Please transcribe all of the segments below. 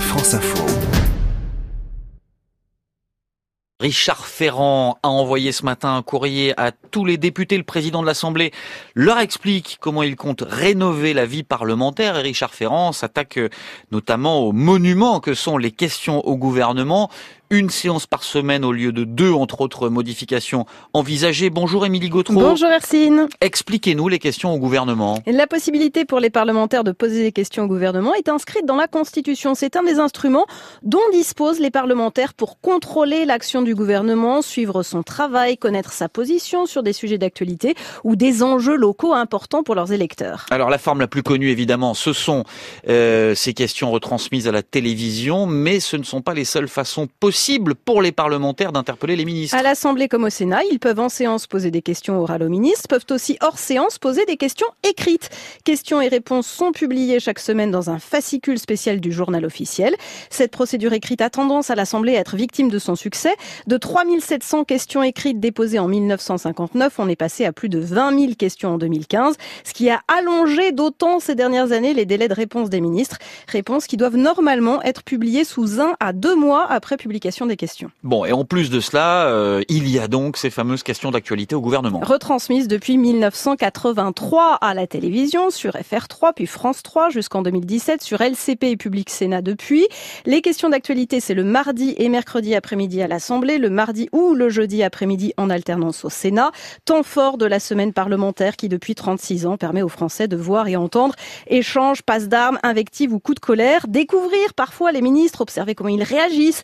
France Info. Richard Ferrand a envoyé ce matin un courrier à tous les députés. Le président de l'Assemblée leur explique comment il compte rénover la vie parlementaire. Et Richard Ferrand s'attaque notamment aux monuments que sont les questions au gouvernement une séance par semaine au lieu de deux, entre autres modifications envisagées. Bonjour Émilie Gautreau. Bonjour Hercine. Expliquez-nous les questions au gouvernement. La possibilité pour les parlementaires de poser des questions au gouvernement est inscrite dans la Constitution. C'est un des instruments dont disposent les parlementaires pour contrôler l'action du gouvernement, suivre son travail, connaître sa position sur des sujets d'actualité ou des enjeux locaux importants pour leurs électeurs. Alors la forme la plus connue évidemment, ce sont euh, ces questions retransmises à la télévision, mais ce ne sont pas les seules façons possibles possible pour les parlementaires d'interpeller les ministres. À l'Assemblée comme au Sénat, ils peuvent en séance poser des questions orales aux ministres, peuvent aussi hors séance poser des questions écrites. Questions et réponses sont publiées chaque semaine dans un fascicule spécial du journal officiel. Cette procédure écrite a tendance à l'Assemblée à être victime de son succès. De 3700 questions écrites déposées en 1959, on est passé à plus de 20 000 questions en 2015, ce qui a allongé d'autant ces dernières années les délais de réponse des ministres. Réponses qui doivent normalement être publiées sous un à deux mois après publication des questions. Bon, et en plus de cela, euh, il y a donc ces fameuses questions d'actualité au gouvernement. Retransmises depuis 1983 à la télévision, sur FR3, puis France 3 jusqu'en 2017, sur LCP et Public Sénat depuis. Les questions d'actualité, c'est le mardi et mercredi après-midi à l'Assemblée, le mardi ou le jeudi après-midi en alternance au Sénat. Temps fort de la semaine parlementaire qui, depuis 36 ans, permet aux Français de voir et entendre échanges, passes d'armes, invectives ou coups de colère, découvrir parfois les ministres, observer comment ils réagissent.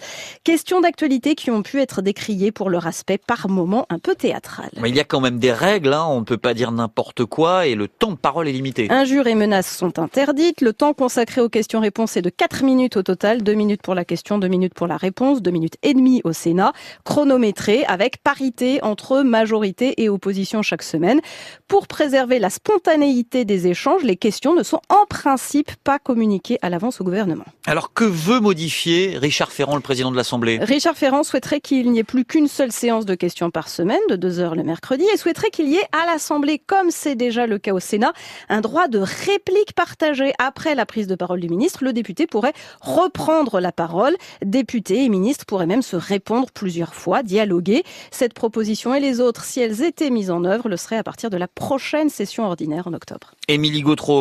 Questions d'actualité qui ont pu être décriées pour leur aspect par moments un peu théâtral. Mais il y a quand même des règles, hein. on ne peut pas dire n'importe quoi et le temps de parole est limité. Injures et menaces sont interdites. Le temps consacré aux questions-réponses est de 4 minutes au total. 2 minutes pour la question, 2 minutes pour la réponse, 2 minutes et demie au Sénat. Chronométré avec parité entre majorité et opposition chaque semaine. Pour préserver la spontanéité des échanges, les questions ne sont en principe pas communiquées à l'avance au gouvernement. Alors que veut modifier Richard Ferrand, le président de Richard Ferrand souhaiterait qu'il n'y ait plus qu'une seule séance de questions par semaine, de deux heures le mercredi, et souhaiterait qu'il y ait à l'Assemblée, comme c'est déjà le cas au Sénat, un droit de réplique partagé après la prise de parole du ministre. Le député pourrait reprendre la parole. Députés et ministres pourraient même se répondre plusieurs fois, dialoguer. Cette proposition et les autres, si elles étaient mises en œuvre, le seraient à partir de la prochaine session ordinaire en octobre. Émilie Gautreau.